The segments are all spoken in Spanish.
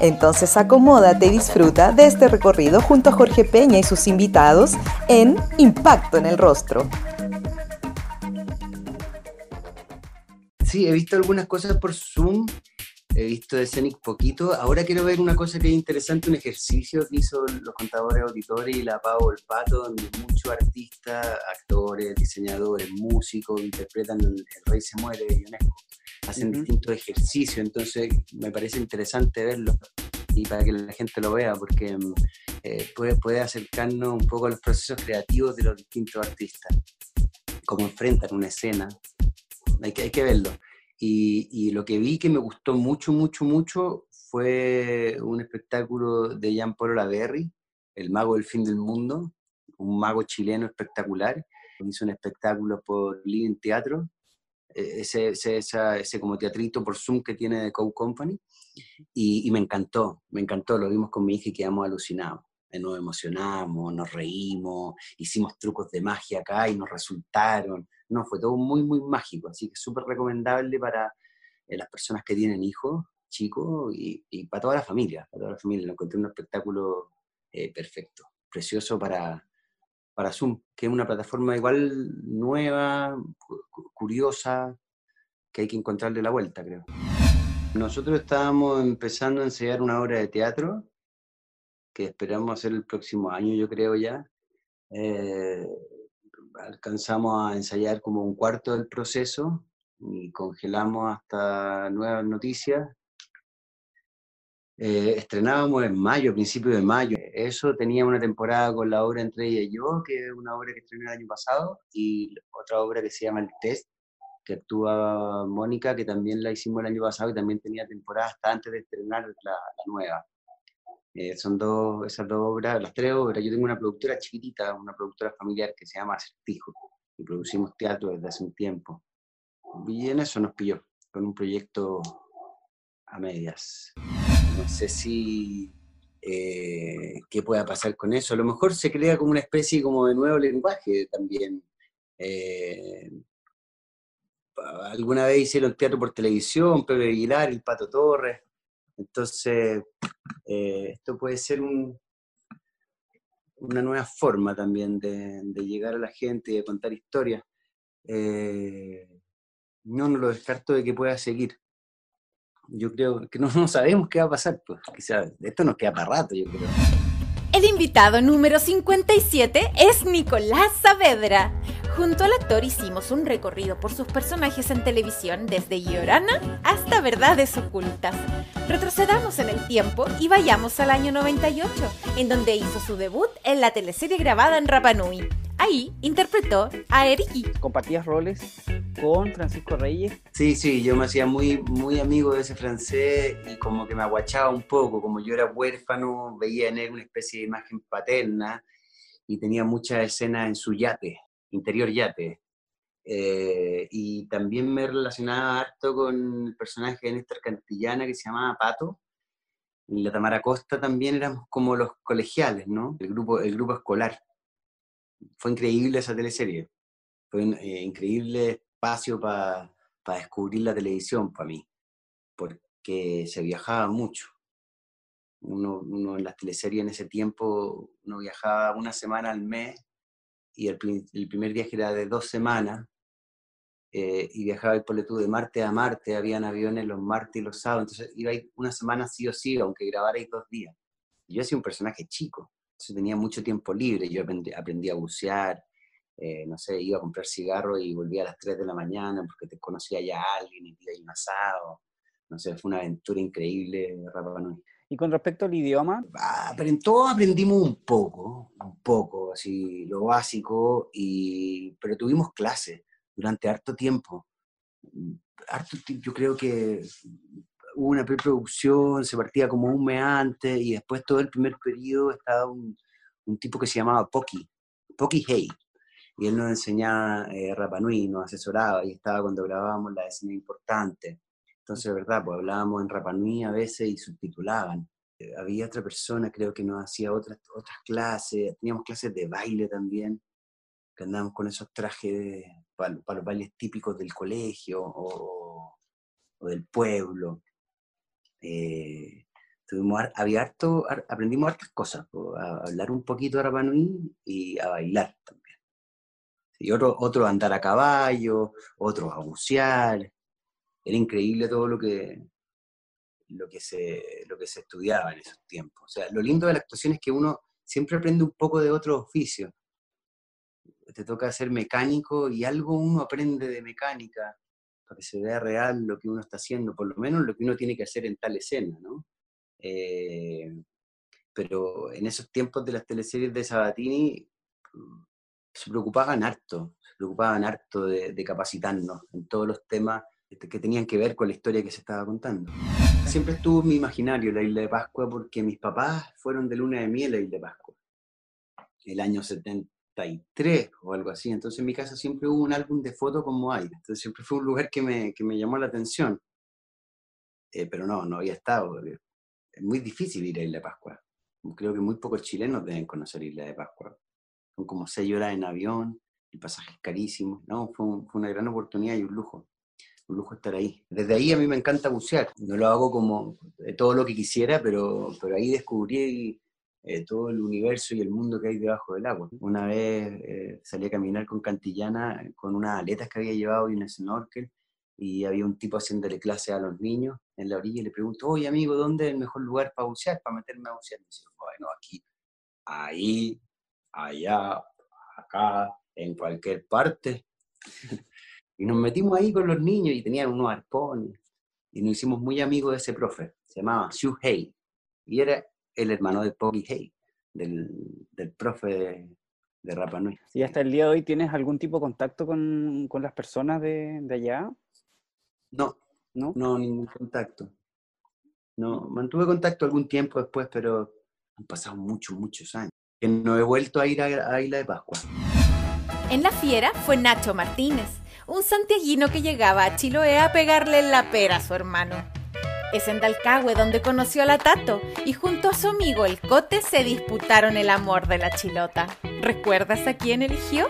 Entonces acomódate y disfruta de este recorrido junto a Jorge Peña y sus invitados en Impacto en el Rostro. Sí, he visto algunas cosas por Zoom, he visto de Scenic poquito. Ahora quiero ver una cosa que es interesante, un ejercicio que hizo los contadores auditores y la Pau el Pato, donde muchos artistas, actores, diseñadores, músicos interpretan El Rey se muere de Ionesco hacen distintos ejercicios, entonces me parece interesante verlo y para que la gente lo vea, porque mm, eh, puede, puede acercarnos un poco a los procesos creativos de los distintos artistas, cómo enfrentan una escena, hay que, hay que verlo. Y, y, lo que vi que me gustó mucho, mucho, mucho fue un espectáculo de Jean Paul Laverry, El Mago del Fin del Mundo, un mago chileno espectacular. Hizo un espectáculo por Living Teatro, e-, ese, ese, ese, como teatrito por Zoom que tiene de Co Company, y, y, me encantó, me encantó, lo vimos con mi hija y quedamos alucinados. Eh, nos emocionamos, nos reímos, hicimos trucos de magia acá y nos resultaron. No, fue todo muy, muy mágico, así que súper recomendable para eh, las personas que tienen hijos chicos y, y, para toda la familia, para toda la familia. Lo encontré un espectáculo eh, perfecto, precioso para, para Zoom, que es una plataforma igual nueva, curiosa, que hay que encontrarle la vuelta, creo. Nosotros estábamos empezando a ensayar una obra de teatro, que esperamos hacer el próximo año, yo creo ya. Eh, alcanzamos a ensayar como un cuarto del proceso y congelamos hasta nuevas noticias eh, estrenábamos en mayo, principio de mayo. Eso tenía una temporada con la obra Entre ella y yo, que es una obra que estrené el año pasado, y otra obra que se llama El Test, que actúa Mónica, que también la hicimos el año pasado y también tenía temporada hasta antes de estrenar la, nueva. Eh, son dos, esas dos obras, las tres obras. Yo tengo una productora chiquitita, una productora familiar que se llama Acertijo, y producimos teatro desde hace un tiempo. Y en eso nos pilló, con un proyecto a medias no sé si eh, qué pueda pasar con eso. A lo mejor se crea como una especie como de nuevo lenguaje también. Eh, alguna vez hicieron teatro por televisión, Pepe Aguilar, el Pato Torres. Entonces, eh, esto puede ser una nueva forma también de, llegar a la gente y de contar historias. no, no lo descarto de que pueda seguir yo creo que no, sabemos qué va a pasar, pues quizás esto nos queda para rato, yo creo. El invitado número 57 es Nicolás Saavedra. Junto al actor hicimos un recorrido por sus personajes en televisión desde Llorana hasta Verdades Ocultas. Retrocedamos en el tiempo y vayamos al año 98, en donde hizo su debut en la teleserie grabada en Rapanui. Ahí interpretó a Eriki. ¿Compartías roles con Francisco Reyes? Sí, sí, yo me hacía muy, muy amigo de ese francés y como que me aguachaba un poco, como yo era huérfano, veía en él una especie de imagen paterna y tenía muchas escenas en su yate, interior yate. Eh, y también me relacionaba harto con el personaje de Néstor Cantillana que se llamaba Pato. Y la Tamara Costa también éramos como los colegiales, ¿no? El grupo, el grupo escolar fue increíble esa teleserie. Fue un eh, increíble espacio para descubrir la televisión para mí, porque se viajaba mucho. Uno, uno, en las teleseries en ese tiempo, uno viajaba una semana al mes y el, primer viaje era de dos semanas eh, y viajaba por tú de martes a martes, habían aviones los martes y los sábados, entonces iba una semana sí o sí, aunque grabarais dos días. Yo hacía un personaje chico, tenía mucho tiempo libre, yo aprendí, a bucear, eh, no sé, iba a comprar cigarro y volvía a las 3 de la mañana porque te conocía ya alguien y te un asado. No sé, fue una aventura increíble, Rapa ¿Y con respecto al idioma? Ah, pero en todo aprendimos un poco, un poco, así, lo básico, y, pero tuvimos clases durante harto tiempo. Harto, yo creo que una preproducción, se partía como un mes antes y después todo el primer periodo estaba un, tipo que se llamaba Pocky, Pocky Hay. y él nos enseñaba eh, Rapanui, nos asesoraba y estaba cuando grabábamos la escena importante. Entonces, verdad, pues hablábamos en Rapanui a veces y subtitulaban. Eh, había otra persona, creo que nos hacía otras, otras clases, teníamos clases de baile también, que andábamos con esos trajes para, los bailes típicos del colegio o del pueblo. Eh, tuvimos, había harto, aprendimos hartas cosas, a hablar un poquito de Rapanui y a bailar también. Y otro, otro a andar a caballo, otros a bucear. Era increíble todo lo que, lo que, se, lo que se estudiaba en esos tiempos. O sea, lo lindo de la actuación es que uno siempre aprende un poco de otro oficio. Te toca ser mecánico y algo uno aprende de mecánica para que se vea real lo que uno está haciendo, por lo menos lo que uno tiene que hacer en tal escena, ¿no? Eh, pero en esos tiempos de las teleseries de Sabatini mm, se preocupaban harto, se preocupaban harto de, capacitarnos en todos los temas que tenían que ver con la historia que se estaba contando. Siempre estuvo en mi imaginario la isla de Pascua porque mis papás fueron de luna de miel a la isla de Pascua, el año 70 o algo así. Entonces en mi casa siempre hubo un álbum de fotos con Moai. Entonces siempre fue un lugar que me, que me llamó la atención. Eh, pero no, no había estado. Es muy difícil ir a Isla de Pascua. Creo que muy pocos chilenos deben conocer Isla de Pascua. Son como seis horas en avión, el pasaje es carísimo. No, fue, fue una gran oportunidad y un lujo un lujo estar ahí. Desde ahí a mí me encanta bucear. No lo hago como todo lo que quisiera, pero, pero ahí descubrí eh, todo el universo y el mundo que hay debajo del agua. Una vez eh, salí a caminar con Cantillana con unas aletas que había llevado y un snorkel y había un tipo haciéndole clase a los niños en la orilla y le pregunto, oye amigo, ¿dónde es el mejor lugar para bucear, para meterme a bucear? Y dice, bueno, aquí, ahí, allá, acá, en cualquier parte. y nos metimos ahí con los niños y tenían unos arpones y nos hicimos muy amigos de ese profe, se llamaba Xu Hei y era el hermano de Poggy Hay, del, del profe de, Rapa Nui. ¿Y hasta el día de hoy tienes algún tipo de contacto con, con las personas de, de, allá? No, no, no, ningún contacto. No, mantuve contacto algún tiempo después, pero han pasado muchos, muchos años. Que no he vuelto a ir a, a Isla de Pascua. En la fiera fue Nacho Martínez, un santiaguino que llegaba a Chiloé a pegarle la pera a su hermano. Es en Dalcahue donde conoció a la Tato y junto a su amigo el Cote se disputaron el amor de la chilota. ¿Recuerdas a quién eligió?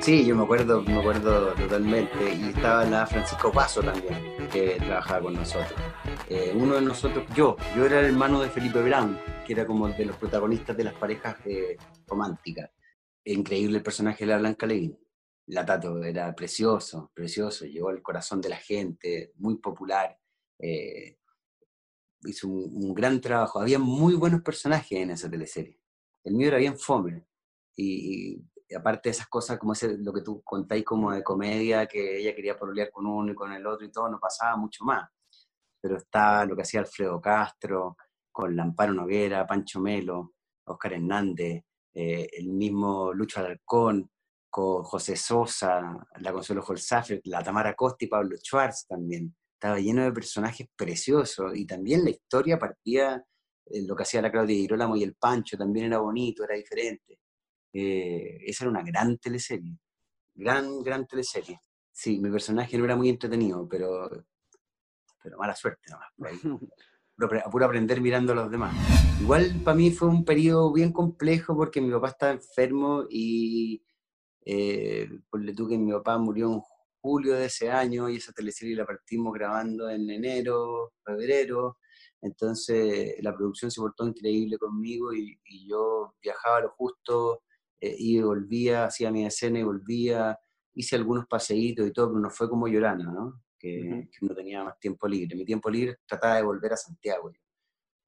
Sí, yo me acuerdo, me acuerdo totalmente. Y estaba la Francisco Paso también, que trabajaba con nosotros. Eh, uno de nosotros, yo, yo era el hermano de Felipe Brown, que era como de los protagonistas de las parejas eh, románticas. Increíble el personaje de la Blanca Levin. La Tato era precioso, precioso, llegó al corazón de la gente, muy popular. Eh, hizo un, gran trabajo. Había muy buenos personajes en esa teleserie. El mío era bien fome. Y, aparte de esas cosas, como ese, lo que tú contáis como de comedia, que ella quería pololear con uno y con el otro y todo, no pasaba mucho más. Pero está lo que hacía Alfredo Castro, con Lamparo Noguera, Pancho Melo, Oscar Hernández, eh, el mismo Lucho Alarcón, con José Sosa, la Consuelo Holzafer, la Tamara Costa y Pablo Schwartz también estaba lleno de personajes preciosos y también la historia partía, lo que hacía la Claudia Girolamo y el Pancho también era bonito, era diferente. Eh, esa era una gran teleserie, gran, gran teleserie. Sí, mi personaje no era muy entretenido, pero, pero mala suerte nomás. a puro aprender mirando a los demás. Igual para mí fue un periodo bien complejo porque mi papá estaba enfermo y eh, le tú que mi papá murió en julio de ese año y esa teleserie la partimos grabando en enero, febrero. Entonces la producción se portó increíble conmigo y, yo viajaba lo justo, eh, y volvía, hacía mi escena y volvía, hice algunos paseitos y todo, pero no fue como Llorana, ¿no? Que, no tenía más tiempo libre. Mi tiempo libre trataba de volver a Santiago.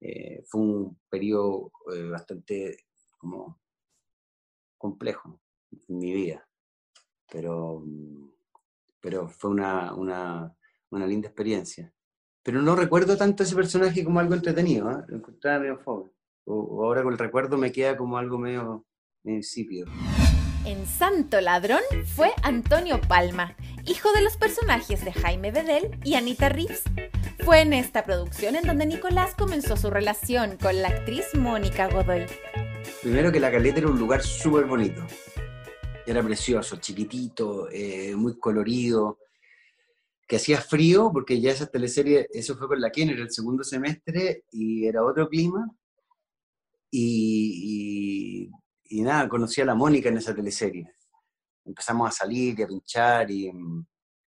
Eh, fue un periodo eh, bastante como complejo en mi vida, pero mm, pero fue una, una, una, linda experiencia. Pero no recuerdo tanto ese personaje como algo entretenido, ¿eh? lo encontraba medio fome. O, ahora con el recuerdo me queda como algo medio, insípido. En Santo Ladrón fue Antonio Palma, hijo de los personajes de Jaime Bedel y Anita Reeves. Fue en esta producción en donde Nicolás comenzó su relación con la actriz Mónica Godoy. Primero que la caleta era un lugar súper bonito Era precioso, chiquitito, eh, muy colorido, que hacía frío, porque ya esa teleserie, eso fue con la Ken, era el segundo semestre y era otro clima. Y, y, nada, conocí a la Mónica en esa teleserie. Empezamos a salir y a pinchar y mm,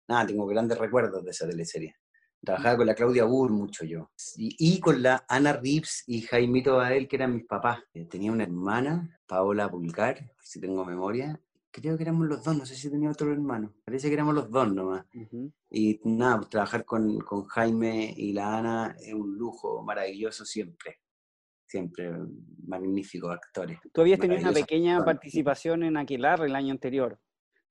nada, tengo grandes recuerdos de esa teleserie. Trabajaba con la Claudia Burr mucho yo. Y, con la Ana Rips y Jaimito Bael, que eran mis papás. Eh, tenía una hermana, Paola Pulgar, si tengo memoria. Creo que éramos los dos, no sé si tenía otro hermano. Parece que éramos los dos nomás. Y nada, pues, trabajar con, con Jaime y la Ana es un lujo maravilloso siempre siempre magníficos actores. Tú habías tenido una pequeña participación en Aquilar el año anterior.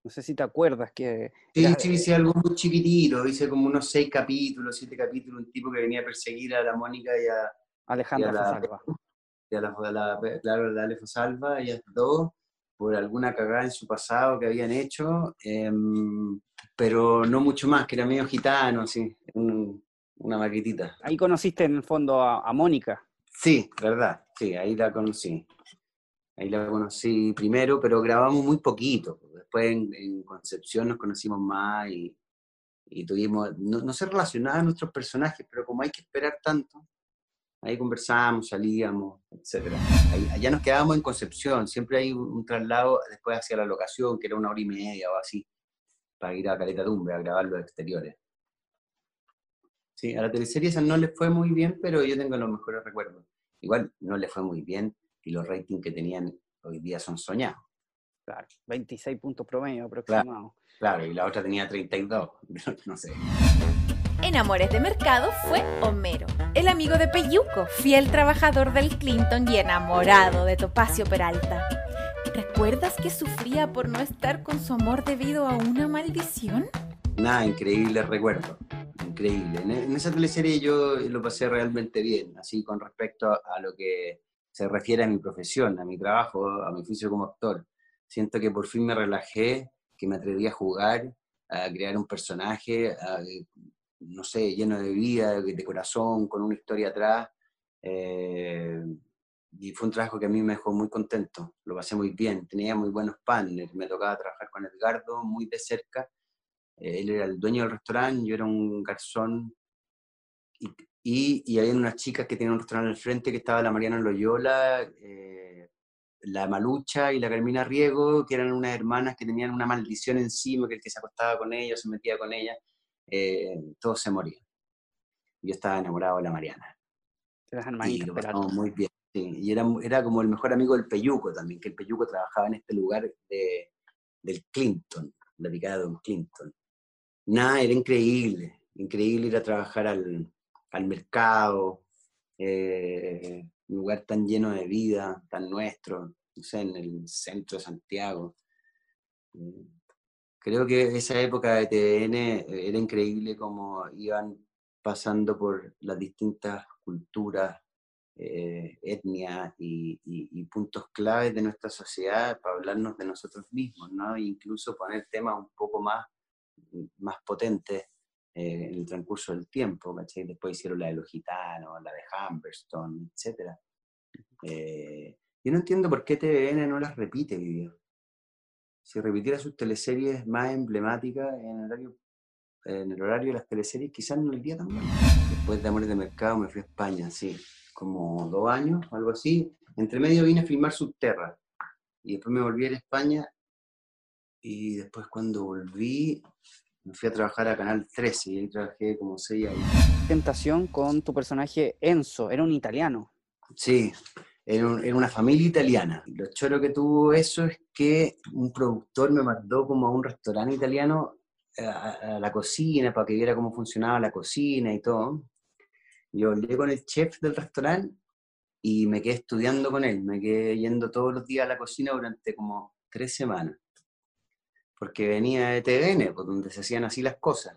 No sé si te acuerdas que... Sí, sí, hice algo muy chiquitito, hice como unos seis capítulos, siete capítulos, un tipo que venía a perseguir a la Mónica y a... Alejandra Fosalva. Y a la, claro, a la Fosalva, ellas dos, por alguna cagada en su pasado que habían hecho, em, pero no mucho más, que era medio gitano, así, una maquetita. Ahí conociste en el fondo a, a Mónica. Sí, verdad, sí, ahí la conocí. Ahí la conocí primero, pero grabamos muy poquito después en, Concepción nos conocimos más y, tuvimos, no, se relacionaban nuestros personajes, pero como hay que esperar tanto, ahí conversábamos, salíamos, etc. allá nos quedábamos en Concepción, siempre hay un, traslado después hacia la locación, que era una hora y media o así, para ir a Caleta Dumbre a grabar los exteriores. Sí, a la teleserie esa no le fue muy bien, pero yo tengo los mejores recuerdos. Igual no le fue muy bien y los ratings que tenían hoy día son soñados. Claro, 26 puntos promedio aproximado. Claro, y la otra tenía 32, no sé. En Amores de Mercado fue Homero, el amigo de Peyuco, fiel trabajador del Clinton y enamorado de Topacio Peralta. ¿Recuerdas que sufría por no estar con su amor debido a una maldición? Nada, increíble recuerdo, increíble. En esa teleserie yo lo pasé realmente bien, así con respecto a lo que se refiere a mi profesión, a mi trabajo, a mi oficio como actor siento que por fin me relajé, que me atreví a jugar, a crear un personaje, no sé, lleno de vida, de corazón, con una historia atrás. Eh, y fue un trabajo que a mí me dejó muy contento, lo pasé muy bien, tenía muy buenos partners, me tocaba trabajar con Edgardo muy de cerca, eh, él era el dueño del restaurante, yo era un garzón, y, y, había unas chicas que tenían un restaurante al frente que estaba la Mariana Loyola, eh, la Malucha y la Carmina Riego, que eran unas hermanas que tenían una maldición encima, que el que se acostaba con ella, se metía con ella, eh, todos se morían. Yo estaba enamorado de la Mariana. y lo muy bien. Y era, era como el mejor amigo del Peyuco también, que el Peyuco trabajaba en este lugar de, del Clinton, la picada de Don Clinton. Nada, era increíble, increíble ir a trabajar al, al mercado, eh, un lugar tan lleno de vida, tan nuestro, no sé, en el centro de Santiago. Creo que esa época de TVN eh, era increíble como iban pasando por las distintas culturas, eh, etnias y, puntos claves de nuestra sociedad para hablarnos de nosotros mismos, ¿no? E incluso poner temas un poco más, más potentes eh, en el transcurso del tiempo, ¿cachai? Después hicieron la de los gitanos, la de Humberstone, etc. Eh, yo no entiendo por qué TVN no las repite, video. Si repitiera sus teleseries más emblemáticas en el horario, en el horario de las teleseries, quizás no el día también. Después de Amores de Mercado me fui a España, sí, como dos años, algo así. Entre medio vine a filmar Subterra. Y después me volví a España. Y después cuando volví, me fui a trabajar a Canal 13 y ahí trabajé como seis años. Tentación con tu personaje Enzo, era un italiano. Sí, era, una familia italiana. Lo choro que tuvo eso es que un productor me mandó como a un restaurante italiano a, la cocina para que viera cómo funcionaba la cocina y todo. Yo hablé con el chef del restaurante y me quedé estudiando con él. Me quedé yendo todos los días a la cocina durante como tres semanas porque venía de TVN, pues, donde se hacían así las cosas.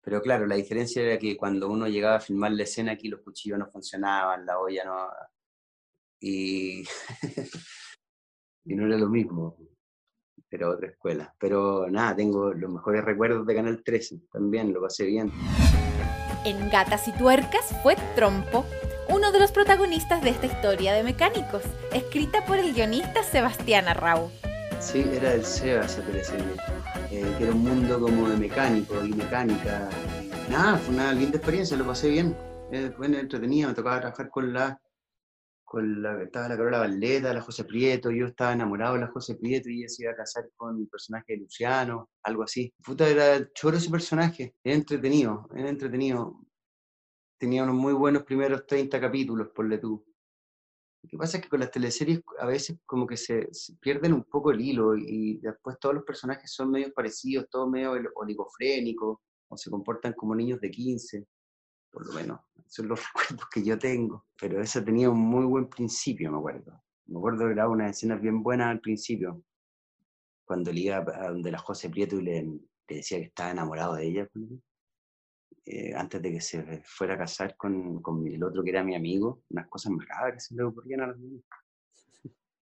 Pero claro, la diferencia era que cuando uno llegaba a filmar la escena aquí los cuchillos no funcionaban, la olla no... Y, y no era lo mismo, era otra escuela. Pero nada, tengo los mejores recuerdos de Canal 13, también lo pasé bien. En Gatas y Tuercas fue Trompo, uno de los protagonistas de esta historia de mecánicos, escrita por el guionista Sebastián Arrau. Sí, era del SEBA esa teleserie, eh, que era un mundo como de mecánico y mecánica. Nada, fue una linda experiencia, lo pasé bien. Eh, fue entretenido, me tocaba trabajar con la, con la, estaba la Carola Valdeta, la José Prieto, yo estaba enamorado de la José Prieto y ella se iba a casar con el personaje de Luciano, algo así. Puta, era choro ese personaje, era entretenido, era entretenido. Tenía unos muy buenos primeros 30 capítulos, por tú. Lo que pasa es que con las teleseries a veces como que se, pierden un poco el hilo y después todos los personajes son medio parecidos, todos medio oligofrénicos o se comportan como niños de 15, por lo menos. Son los recuerdos que yo tengo. Pero eso tenía un muy buen principio, me acuerdo. Me acuerdo que era una escena bien buena al principio, cuando le iba a donde la José Prieto y le, le decía que estaba enamorado de ella. Eh, antes de que se fuera a casar con, con, el otro que era mi amigo, unas cosas macabras se le ocurrían a los niños.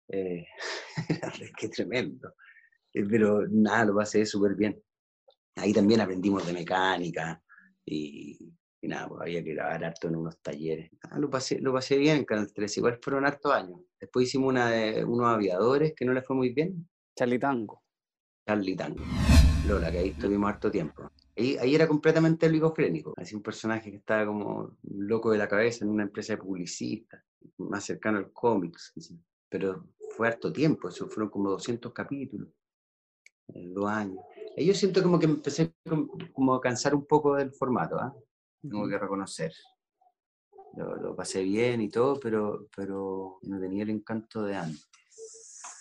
Eh, qué tremendo. Eh, pero nada, lo pasé súper bien. Ahí también aprendimos de mecánica y, nada, pues había que grabar harto en unos talleres. Ah, lo, pasé, lo pasé bien en Canal 3, igual fueron hartos años. Después hicimos una de unos aviadores que no le fue muy bien. Charlie Tango. Charlie Tango. Lola, que ahí estuvimos harto tiempo. Ahí, ahí era completamente oligofrénico. Así un personaje que estaba como loco de la cabeza en una empresa de publicista, más cercano al cómics. Pero fue harto tiempo, eso fueron como 200 capítulos, dos años. Y yo siento como que empecé como a cansar un poco del formato, ¿ah? Tengo que reconocer. Lo, lo, pasé bien y todo, pero, pero no tenía el encanto de antes.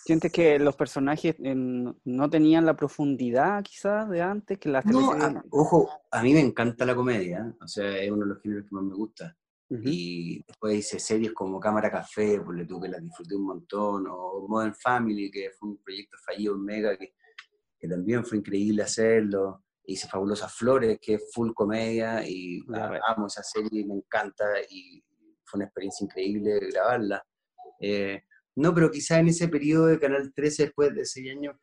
¿Sientes que los personajes no tenían la profundidad quizás de antes? que las no, Ojo, a mí me encanta la comedia, o sea, es uno de los géneros que más me gusta. Y después hice series como Cámara Café, por le tuve que las disfruté un montón, o Modern Family, que fue un proyecto fallido en Mega, que, que también fue increíble hacerlo. Hice Fabulosas Flores, que es full comedia, y amo esa serie, me encanta, y fue una experiencia increíble grabarla. Eh, no, pero quizá en ese periodo de Canal 13, después de seis años,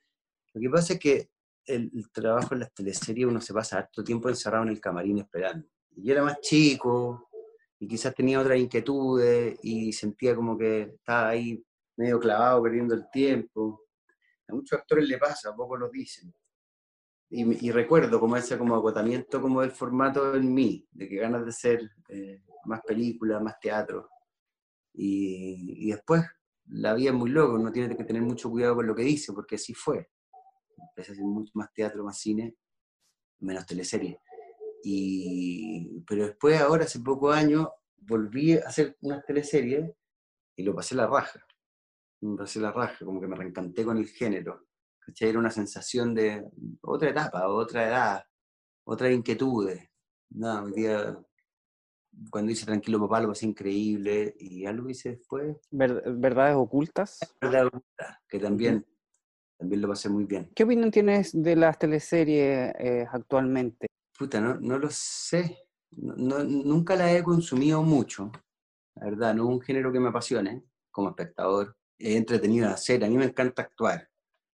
lo que pasa es que el, trabajo en las teleseries uno se pasa harto tiempo encerrado en el camarín esperando. Y yo era más chico y quizás tenía otras inquietudes y sentía como que estaba ahí medio clavado, perdiendo el tiempo. A muchos actores le pasa, poco lo dicen. Y, recuerdo como ese como agotamiento como del formato en mí, de que ganas de hacer eh, más películas, más teatro. Y, después la vida es muy loco, uno tiene que tener mucho cuidado con lo que dice, porque así fue. Empecé a hacer mucho más teatro, más cine, menos teleserie. Y, pero después, ahora, hace pocos años, volví a hacer unas teleseries y lo pasé la raja. Me pasé la raja, como que me reencanté con el género. Era una sensación de otra etapa, otra edad, otras inquietudes. No, hoy día cuando hice Tranquilo Papá lo pasé increíble y algo hice después. ¿Verdades ocultas? Verdades ocultas, que también, también lo pasé muy bien. ¿Qué opinión tienes de las teleseries eh, actualmente? Puta, no, no lo sé. No, nunca la he consumido mucho, la verdad, no es un género que me apasione como espectador. He entretenido hacer, a mí me encanta actuar,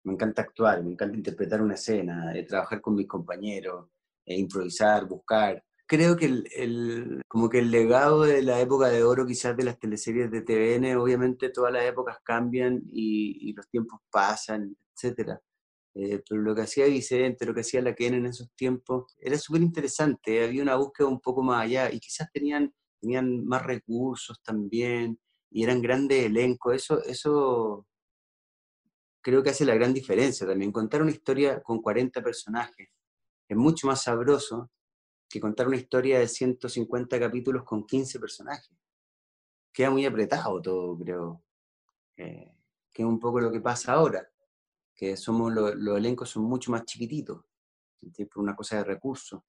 me encanta actuar, me encanta interpretar una escena, eh, trabajar con mis compañeros, e improvisar, buscar creo que el, como que el legado de la época de oro quizás de las teleseries de TVN, obviamente todas las épocas cambian y, los tiempos pasan, etc. Eh, pero lo que hacía Vicente, lo que hacía la Ken en esos tiempos, era súper interesante, había una búsqueda un poco más allá y quizás tenían, tenían más recursos también y eran grandes elencos, eso, eso creo que hace la gran diferencia también, contar una historia con 40 personajes es mucho más sabroso que contar una historia de 150 capítulos con 15 personajes. Queda muy apretado todo, creo. Eh, que es un poco lo que pasa ahora, que somos los elencos son mucho más chiquititos, por una cosa de recursos.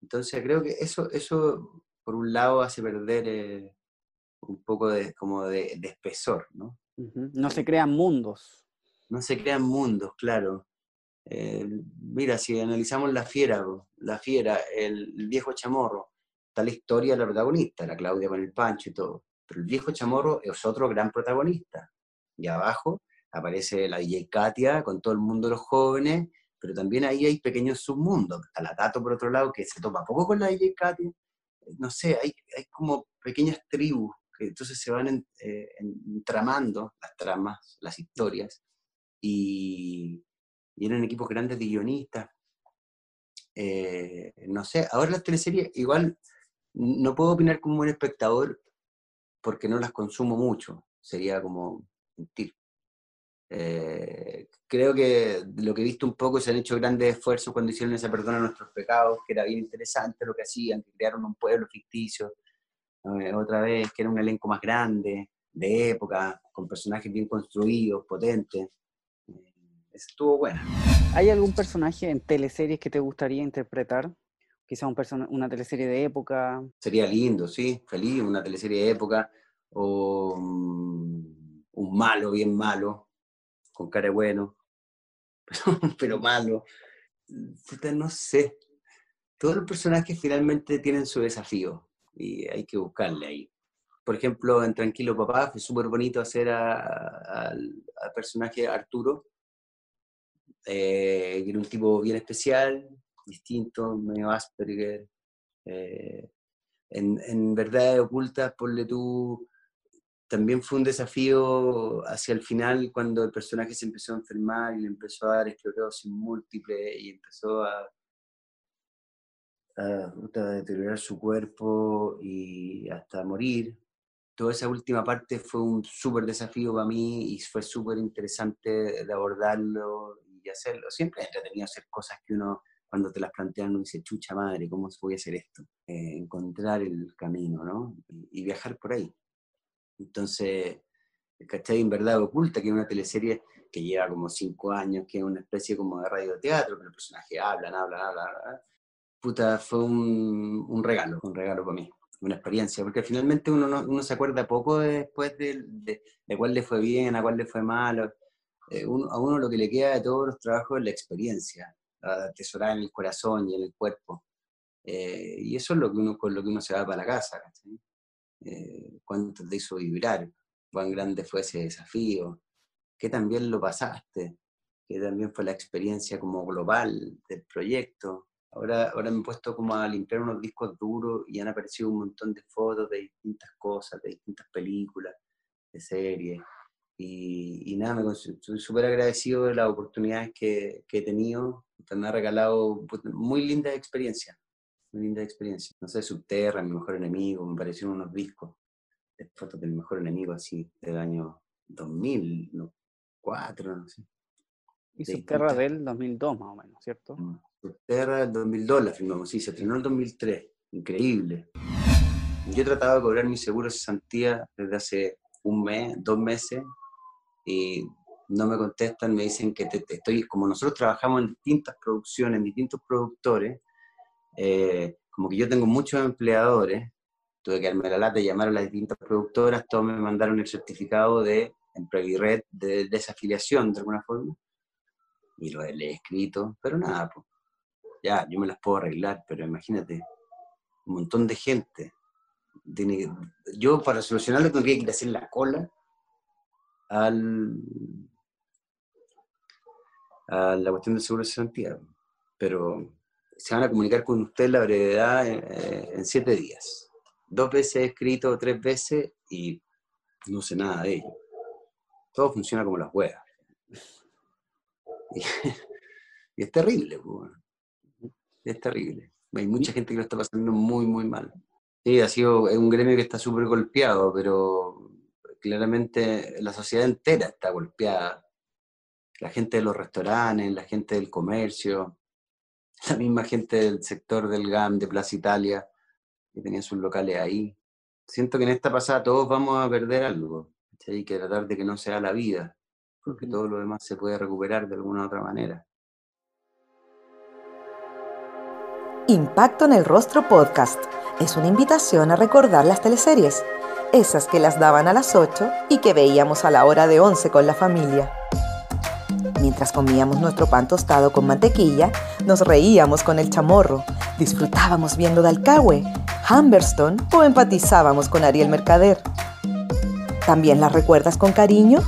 Entonces creo que eso, eso por un lado hace perder eh, un poco de, como de, espesor, ¿no? No se crean mundos. No se crean mundos, claro. Eh, mira, si analizamos la fiera, la fiera, el, viejo chamorro, está la historia de la protagonista, la Claudia con el Pancho y todo, pero el viejo chamorro es otro gran protagonista. Y abajo aparece la DJ Katia con todo el mundo de los jóvenes, pero también ahí hay pequeños submundos. Está la Tato por otro lado, que se topa poco con la DJ Katia. No sé, hay, como pequeñas tribus que entonces se van eh, entramando las tramas, las historias, y, y eran equipos grandes de guionistas. Eh, no sé, ahora las teleseries igual no puedo opinar como un espectador porque no las consumo mucho, sería como mentir. Eh, creo que lo que he visto un poco se han hecho grandes esfuerzos cuando hicieron esa perdona a nuestros pecados, que era bien interesante lo que hacían, que crearon un pueblo ficticio, eh, otra vez, que era un elenco más grande, de época, con personajes bien construidos, potentes. Estuvo bueno. ¿Hay algún personaje en teleseries que te gustaría interpretar? Quizá un una teleserie de época. Sería lindo, sí, feliz, una teleserie de época. O mm, un malo, bien malo, con cara bueno, pero, malo. no sé. Todos los personajes finalmente tienen su desafío y hay que buscarle ahí. Por ejemplo, en Tranquilo Papá fue súper bonito hacer al personaje Arturo, eh, que era un tipo bien especial, distinto, medio Asperger. Eh, en, en Verdades Ocultas, ponle tú, también fue un desafío hacia el final cuando el personaje se empezó a enfermar y le empezó a dar esclerosis múltiple y empezó a, a, deteriorar su cuerpo y hasta morir. Toda esa última parte fue un súper desafío para mí y fue súper interesante de abordarlo y hacerlo. Siempre es entretenido hacer cosas que uno cuando te las plantean uno dice, chucha madre, ¿cómo voy a hacer esto? Eh, encontrar el camino, ¿no? y viajar por ahí. Entonces, ¿cachai? En verdad oculta, que es una teleserie que lleva como cinco años, que es una especie como de radioteatro, que los personajes hablan, hablan, hablan, Puta, fue un, regalo, un regalo para mí, una experiencia, porque finalmente uno, no, uno se acuerda poco después de, de, cuál le fue bien, a cuál le fue malo. Eh, a uno lo que le queda de todos los trabajos es la experiencia, atesorar en el corazón y en el cuerpo. Eh, y eso es lo que uno, con lo que uno se va para la casa, ¿cachai? Eh, cuánto te hizo vibrar, cuán grande fue ese desafío, que también lo pasaste, que también fue la experiencia como global del proyecto. Ahora, ahora me he puesto como a limpiar unos discos duros y han aparecido un montón de fotos de distintas cosas, de distintas películas, de series. Y, nada, me estoy súper agradecido de las oportunidades que, que he tenido, que me ha regalado pues, muy lindas experiencias experiencia. No sé, Subterra, mi mejor enemigo, me parecieron unos discos de fotos del mejor enemigo así, del año 2004, no sé. Y Subterra del 2002 más o menos, ¿cierto? Mm, Subterra del 2002 la filmamos, sí, se estrenó en el 2003, increíble. Yo he tratado de cobrar mi seguro de cesantía desde hace un mes, dos meses, y no me contestan, me dicen que estoy, como nosotros trabajamos en distintas producciones, en distintos productores, eh, como que yo tengo muchos empleadores, tuve que darme la lata de llamar a las distintas productoras, todos me mandaron el certificado de Red de desafiliación de alguna forma, y lo he escrito, pero nada, pues, ya, yo me las puedo arreglar, pero imagínate, un montón de gente. Tiene yo para solucionarlo tendría que ir a hacer la cola al, a la cuestión del seguro de Santiago, pero se van a comunicar con usted la brevedad eh, en, siete días. Dos veces he escrito, tres veces y no sé nada de ello. Todo funciona como las huevas. Y, es terrible, es terrible. Hay mucha gente que lo está pasando muy, muy mal. Sí, ha sido un gremio que está súper golpeado, pero claramente la sociedad entera está golpeada. La gente de los restaurantes, la gente del comercio, la misma gente del sector del GAM, de Plaza Italia, que tenían sus locales ahí. Siento que en esta pasada todos vamos a perder algo, hay que tratar de que no sea la vida, porque todo lo demás se puede recuperar de alguna u otra manera. Impacto en el Rostro Podcast es una invitación a recordar las teleseries, esas que las daban a las 8 y que veíamos a la hora de 11 con la familia. Mientras comíamos nuestro pan tostado con mantequilla, nos reíamos con el chamorro, disfrutábamos viendo Dalcahue, Humberstone o empatizábamos con Ariel Mercader. ¿También las recuerdas con cariño?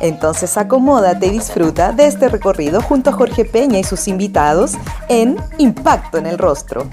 Entonces acomódate y disfruta de este recorrido junto a Jorge Peña y sus invitados en Impacto en el Rostro.